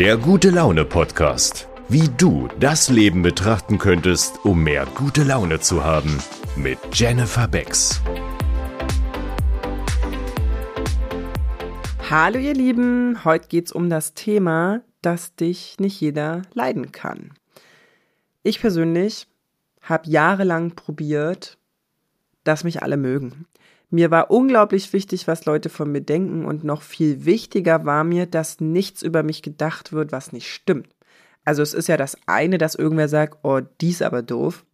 Der gute Laune Podcast. Wie du das Leben betrachten könntest, um mehr gute Laune zu haben. Mit Jennifer Becks. Hallo ihr Lieben, heute geht es um das Thema, dass dich nicht jeder leiden kann. Ich persönlich habe jahrelang probiert, dass mich alle mögen. Mir war unglaublich wichtig, was Leute von mir denken und noch viel wichtiger war mir, dass nichts über mich gedacht wird, was nicht stimmt. Also es ist ja das eine, dass irgendwer sagt, oh, dies aber doof.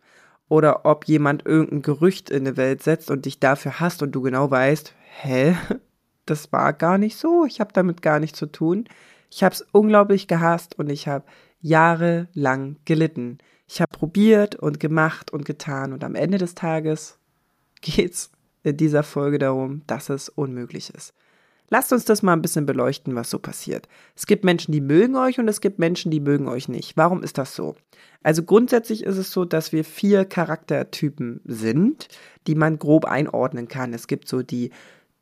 Oder ob jemand irgendein Gerücht in die Welt setzt und dich dafür hasst und du genau weißt, hä, das war gar nicht so, ich habe damit gar nichts zu tun. Ich habe es unglaublich gehasst und ich habe jahrelang gelitten. Ich habe probiert und gemacht und getan und am Ende des Tages geht's in dieser Folge darum, dass es unmöglich ist. Lasst uns das mal ein bisschen beleuchten, was so passiert. Es gibt Menschen, die mögen euch und es gibt Menschen, die mögen euch nicht. Warum ist das so? Also grundsätzlich ist es so, dass wir vier Charaktertypen sind, die man grob einordnen kann. Es gibt so die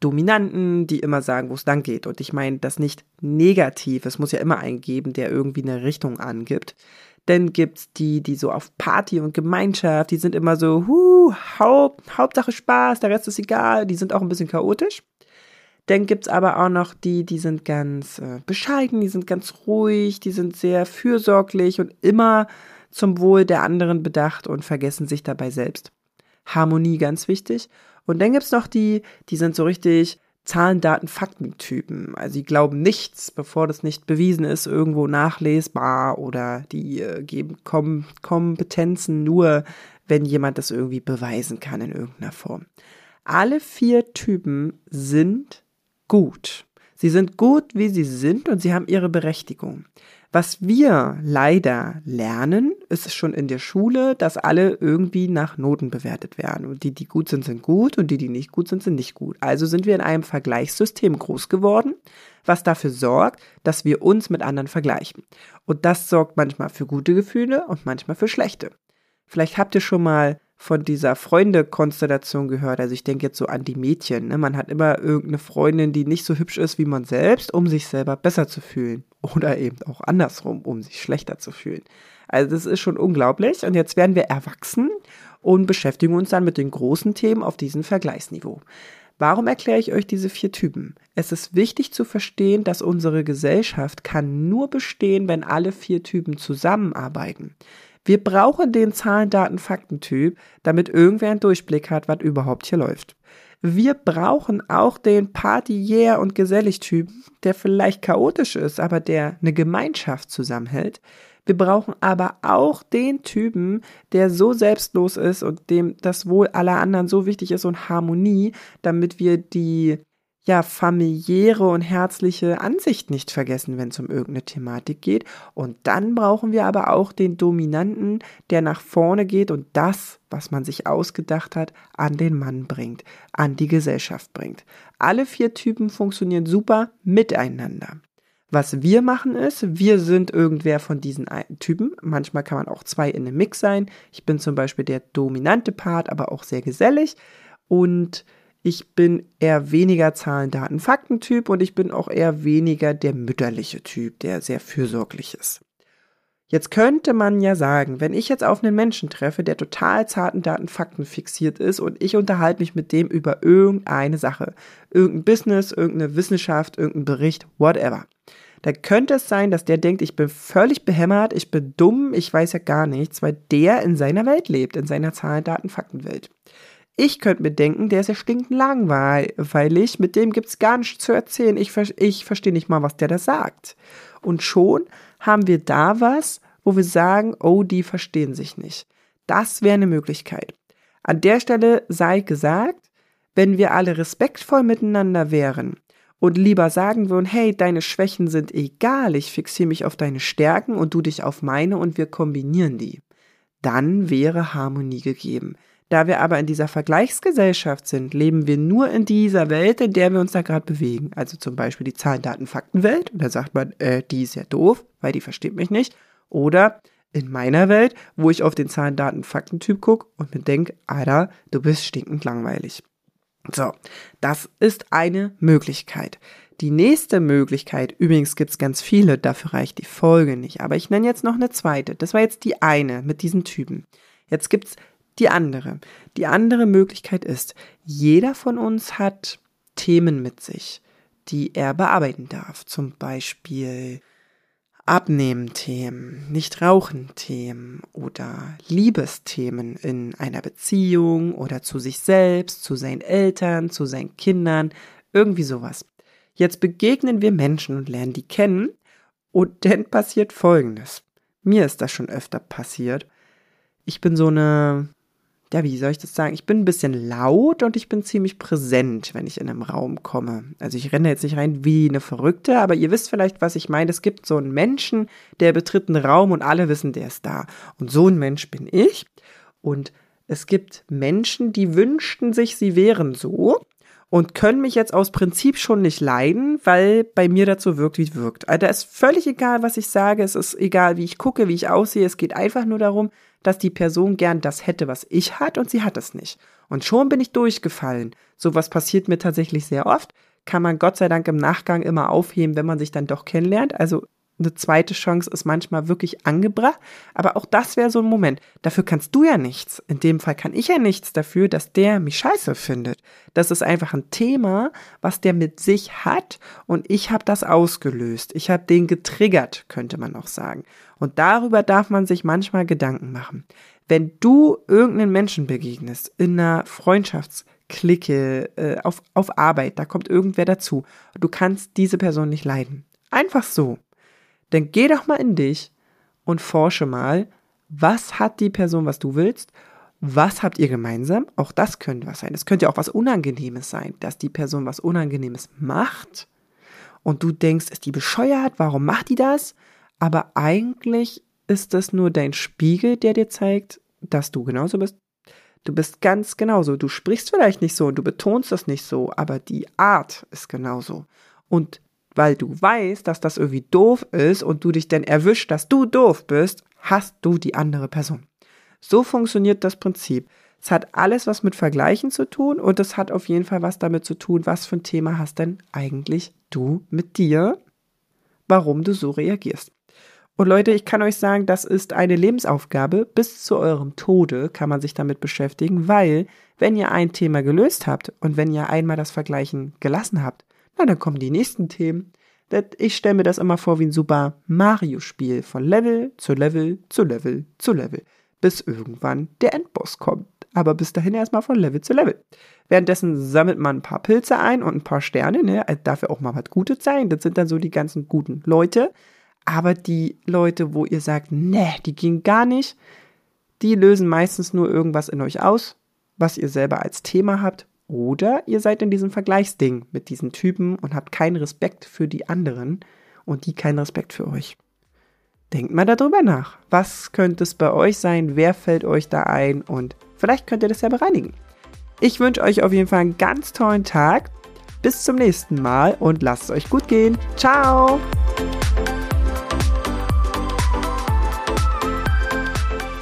Dominanten, die immer sagen, wo es lang geht. Und ich meine das nicht negativ. Es muss ja immer einen geben, der irgendwie eine Richtung angibt. Dann gibt's die, die so auf Party und Gemeinschaft, die sind immer so, hu, Haupt, Hauptsache Spaß, der Rest ist egal, die sind auch ein bisschen chaotisch. Dann gibt's aber auch noch die, die sind ganz äh, bescheiden, die sind ganz ruhig, die sind sehr fürsorglich und immer zum Wohl der anderen bedacht und vergessen sich dabei selbst. Harmonie ganz wichtig. Und dann gibt's noch die, die sind so richtig Zahlen, Daten, Fakten-Typen. Also die glauben nichts, bevor das nicht bewiesen ist, irgendwo nachlesbar oder die äh, geben Kom Kompetenzen nur, wenn jemand das irgendwie beweisen kann in irgendeiner Form. Alle vier Typen sind gut. Sie sind gut, wie sie sind und sie haben ihre Berechtigung. Was wir leider lernen, ist schon in der Schule, dass alle irgendwie nach Noten bewertet werden. Und die, die gut sind, sind gut und die, die nicht gut sind, sind nicht gut. Also sind wir in einem Vergleichssystem groß geworden, was dafür sorgt, dass wir uns mit anderen vergleichen. Und das sorgt manchmal für gute Gefühle und manchmal für schlechte. Vielleicht habt ihr schon mal von dieser Freunde-Konstellation gehört. Also ich denke jetzt so an die Mädchen. Ne? Man hat immer irgendeine Freundin, die nicht so hübsch ist wie man selbst, um sich selber besser zu fühlen. Oder eben auch andersrum, um sich schlechter zu fühlen. Also das ist schon unglaublich. Und jetzt werden wir erwachsen und beschäftigen uns dann mit den großen Themen auf diesem Vergleichsniveau. Warum erkläre ich euch diese vier Typen? Es ist wichtig zu verstehen, dass unsere Gesellschaft kann nur bestehen, wenn alle vier Typen zusammenarbeiten. Wir brauchen den Zahlen, Daten, Fakten-Typ, damit irgendwer einen Durchblick hat, was überhaupt hier läuft. Wir brauchen auch den Party-Yeah und Gesellig-Typ, der vielleicht chaotisch ist, aber der eine Gemeinschaft zusammenhält. Wir brauchen aber auch den Typen, der so selbstlos ist und dem das Wohl aller anderen so wichtig ist und Harmonie, damit wir die ja, familiäre und herzliche Ansicht nicht vergessen, wenn es um irgendeine Thematik geht. Und dann brauchen wir aber auch den Dominanten, der nach vorne geht und das, was man sich ausgedacht hat, an den Mann bringt, an die Gesellschaft bringt. Alle vier Typen funktionieren super miteinander. Was wir machen ist, wir sind irgendwer von diesen Typen. Manchmal kann man auch zwei in einem Mix sein. Ich bin zum Beispiel der dominante Part, aber auch sehr gesellig. Und ich bin eher weniger Zahlen, Daten, Fakten-Typ und ich bin auch eher weniger der mütterliche Typ, der sehr fürsorglich ist. Jetzt könnte man ja sagen, wenn ich jetzt auf einen Menschen treffe, der total zarten Daten, Fakten fixiert ist und ich unterhalte mich mit dem über irgendeine Sache, irgendein Business, irgendeine Wissenschaft, irgendein Bericht, whatever. Da könnte es sein, dass der denkt, ich bin völlig behämmert, ich bin dumm, ich weiß ja gar nichts, weil der in seiner Welt lebt, in seiner Zahlen, Daten, Faktenwelt. Ich könnte mir denken, der ist ja stinkend langweilig, mit dem gibt's gar nichts zu erzählen. Ich, ich verstehe nicht mal, was der da sagt. Und schon haben wir da was, wo wir sagen, oh, die verstehen sich nicht. Das wäre eine Möglichkeit. An der Stelle sei gesagt, wenn wir alle respektvoll miteinander wären und lieber sagen würden, hey, deine Schwächen sind egal, ich fixiere mich auf deine Stärken und du dich auf meine und wir kombinieren die, dann wäre Harmonie gegeben. Da wir aber in dieser Vergleichsgesellschaft sind, leben wir nur in dieser Welt, in der wir uns da gerade bewegen. Also zum Beispiel die Zahlen, Daten, Faktenwelt. Und da sagt man, äh, die ist ja doof, weil die versteht mich nicht. Oder in meiner Welt, wo ich auf den Zahlen, Daten, Faktentyp gucke und mir denke, Alter, du bist stinkend langweilig. So, das ist eine Möglichkeit. Die nächste Möglichkeit, übrigens gibt's ganz viele, dafür reicht die Folge nicht, aber ich nenne jetzt noch eine zweite. Das war jetzt die eine mit diesen Typen. Jetzt gibt's die andere. Die andere Möglichkeit ist, jeder von uns hat Themen mit sich, die er bearbeiten darf. Zum Beispiel Abnehmen-Themen, Nicht-Rauchen-Themen oder Liebesthemen in einer Beziehung oder zu sich selbst, zu seinen Eltern, zu seinen Kindern, irgendwie sowas. Jetzt begegnen wir Menschen und lernen die kennen und dann passiert Folgendes. Mir ist das schon öfter passiert. Ich bin so eine ja, wie soll ich das sagen? Ich bin ein bisschen laut und ich bin ziemlich präsent, wenn ich in einem Raum komme. Also ich renne jetzt nicht rein wie eine Verrückte, aber ihr wisst vielleicht, was ich meine. Es gibt so einen Menschen, der betritt einen Raum und alle wissen, der ist da. Und so ein Mensch bin ich. Und es gibt Menschen, die wünschten sich, sie wären so und können mich jetzt aus Prinzip schon nicht leiden, weil bei mir dazu wirkt, wie es wirkt. Also da ist völlig egal, was ich sage. Es ist egal, wie ich gucke, wie ich aussehe. Es geht einfach nur darum, dass die Person gern das hätte, was ich hat und sie hat es nicht. Und schon bin ich durchgefallen. Sowas passiert mir tatsächlich sehr oft. Kann man Gott sei Dank im Nachgang immer aufheben, wenn man sich dann doch kennenlernt. Also eine zweite Chance ist manchmal wirklich angebracht. Aber auch das wäre so ein Moment. Dafür kannst du ja nichts. In dem Fall kann ich ja nichts dafür, dass der mich scheiße findet. Das ist einfach ein Thema, was der mit sich hat und ich habe das ausgelöst. Ich habe den getriggert, könnte man auch sagen. Und darüber darf man sich manchmal Gedanken machen. Wenn du irgendeinen Menschen begegnest in einer Freundschaftsklicke, äh, auf, auf Arbeit, da kommt irgendwer dazu, du kannst diese Person nicht leiden. Einfach so dann geh doch mal in dich und forsche mal, was hat die Person, was du willst? Was habt ihr gemeinsam? Auch das könnte was sein. Es könnte ja auch was Unangenehmes sein, dass die Person was Unangenehmes macht und du denkst, ist die bescheuert? Warum macht die das? Aber eigentlich ist das nur dein Spiegel, der dir zeigt, dass du genauso bist. Du bist ganz genauso. Du sprichst vielleicht nicht so, du betonst das nicht so, aber die Art ist genauso. Und weil du weißt, dass das irgendwie doof ist und du dich dann erwischt, dass du doof bist, hast du die andere Person. So funktioniert das Prinzip. Es hat alles was mit Vergleichen zu tun und es hat auf jeden Fall was damit zu tun, was für ein Thema hast denn eigentlich du mit dir, warum du so reagierst. Und Leute, ich kann euch sagen, das ist eine Lebensaufgabe. Bis zu eurem Tode kann man sich damit beschäftigen, weil wenn ihr ein Thema gelöst habt und wenn ihr einmal das Vergleichen gelassen habt, na, dann kommen die nächsten Themen. Ich stelle mir das immer vor wie ein Super Mario-Spiel von Level zu Level zu Level zu Level, bis irgendwann der Endboss kommt. Aber bis dahin erstmal von Level zu Level. Währenddessen sammelt man ein paar Pilze ein und ein paar Sterne, ne? Also darf ja auch mal was Gutes sein. Das sind dann so die ganzen guten Leute. Aber die Leute, wo ihr sagt, ne, die gehen gar nicht, die lösen meistens nur irgendwas in euch aus, was ihr selber als Thema habt oder ihr seid in diesem Vergleichsding mit diesen Typen und habt keinen Respekt für die anderen und die keinen Respekt für euch. Denkt mal darüber nach. Was könnte es bei euch sein? Wer fällt euch da ein? Und vielleicht könnt ihr das ja bereinigen. Ich wünsche euch auf jeden Fall einen ganz tollen Tag. Bis zum nächsten Mal und lasst es euch gut gehen. Ciao!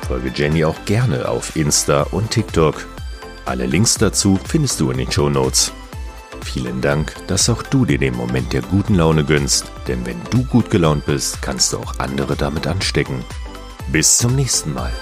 Folge Jenny auch gerne auf Insta und TikTok alle Links dazu findest du in den Show Notes. Vielen Dank, dass auch du dir den Moment der guten Laune gönnst, denn wenn du gut gelaunt bist, kannst du auch andere damit anstecken. Bis zum nächsten Mal.